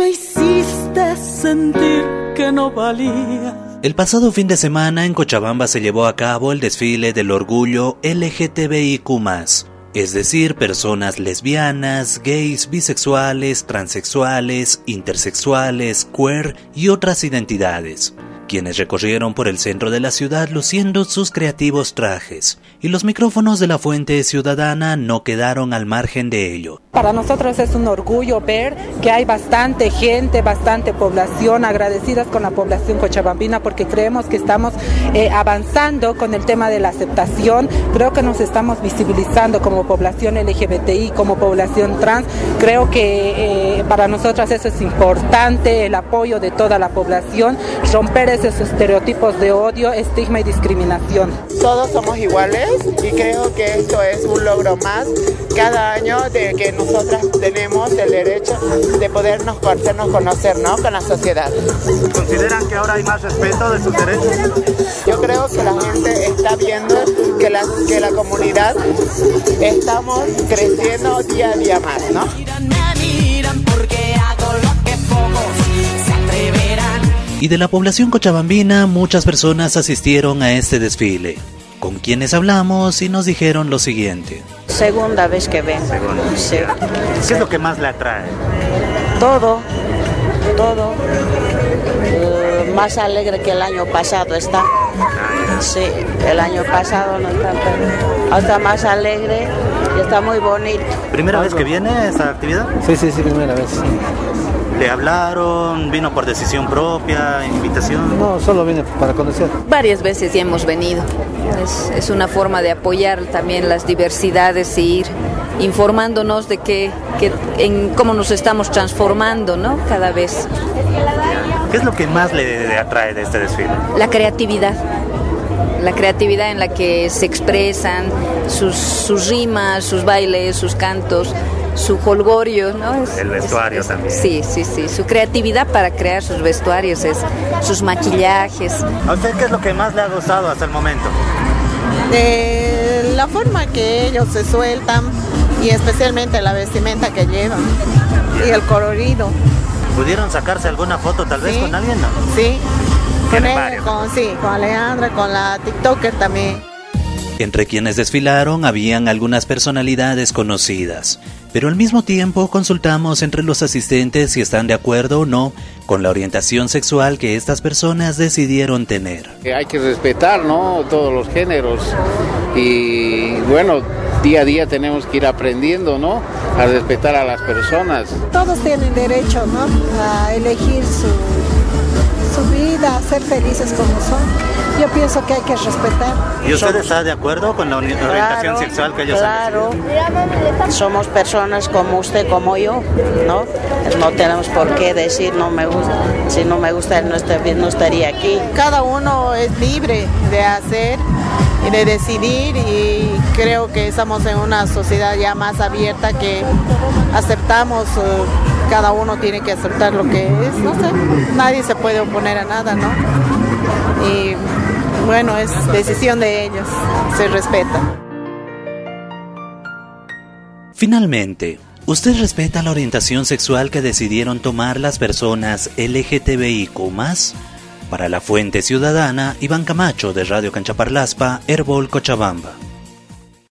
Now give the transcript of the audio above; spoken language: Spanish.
me hiciste sentir que no valía. El pasado fin de semana en Cochabamba se llevó a cabo el desfile del orgullo LGTBIQ es decir, personas lesbianas, gays, bisexuales, transexuales, intersexuales, queer y otras identidades quienes recorrieron por el centro de la ciudad luciendo sus creativos trajes, y los micrófonos de la Fuente Ciudadana no quedaron al margen de ello. Para nosotros es un orgullo ver que hay bastante gente, bastante población, agradecidas con la población cochabambina porque creemos que estamos eh, avanzando con el tema de la aceptación, creo que nos estamos visibilizando como población LGBTI, como población trans, creo que eh, para nosotras eso es importante, el apoyo de toda la población, romper esos estereotipos de odio, estigma y discriminación. Todos somos iguales y creo que esto es un logro más cada año de que nosotras tenemos el derecho de podernos hacernos conocer ¿no? con la sociedad. ¿Consideran que ahora hay más respeto de sus derechos? Yo creo que la gente está viendo que la, que la comunidad estamos creciendo día a día más, ¿no? Y de la población cochabambina muchas personas asistieron a este desfile, con quienes hablamos y nos dijeron lo siguiente. Segunda vez que vengo. Sí. ¿Qué es lo que más le atrae? Todo, todo. Eh, más alegre que el año pasado está. Sí, el año pasado no está, hasta más alegre y está muy bonito. ¿Primera vez que viene esta actividad? Sí, sí, sí, primera vez. ¿Le hablaron? ¿Vino por decisión propia? ¿Invitación? No, solo vine para conocer. Varias veces ya hemos venido. Es, una forma de apoyar también las diversidades e ir informándonos de que, en cómo nos estamos transformando, ¿no? Cada vez. ¿Qué es lo que más le atrae de este desfile? La creatividad la creatividad en la que se expresan sus, sus rimas, sus bailes, sus cantos, su holgorio, ¿no? el vestuario también. Sí, sí, sí. Su creatividad para crear sus vestuarios, es, sus maquillajes. ¿A usted qué es lo que más le ha gustado hasta el momento? la forma que ellos se sueltan y especialmente la vestimenta que llevan y el colorido. ¿Pudieron sacarse alguna foto tal vez con alguien? No? Sí, con, él, con, sí, con Alejandra, con la TikToker también. Entre quienes desfilaron habían algunas personalidades conocidas, pero al mismo tiempo consultamos entre los asistentes si están de acuerdo o no con la orientación sexual que estas personas decidieron tener. Hay que respetar, ¿no? Todos los géneros y bueno, día a día tenemos que ir aprendiendo, ¿no? A respetar a las personas. Todos tienen derecho, ¿no? A elegir su, su vida, ser felices como son yo pienso que hay que respetar. ¿Y usted está de acuerdo con la orientación sexual que ellos claro. han Somos personas como usted, como yo, ¿no? No tenemos por qué decir no me gusta. Si no me gusta, no, no estaría aquí. Cada uno es libre de hacer y de decidir y creo que estamos en una sociedad ya más abierta que aceptamos, eh, cada uno tiene que aceptar lo que es, no sé, nadie se puede oponer a nada, ¿no? Y bueno, es decisión de ellos, se respeta. Finalmente, ¿usted respeta la orientación sexual que decidieron tomar las personas LGTBIQ Para la Fuente Ciudadana, Iván Camacho de Radio Canchaparlaspa, Herbol Cochabamba.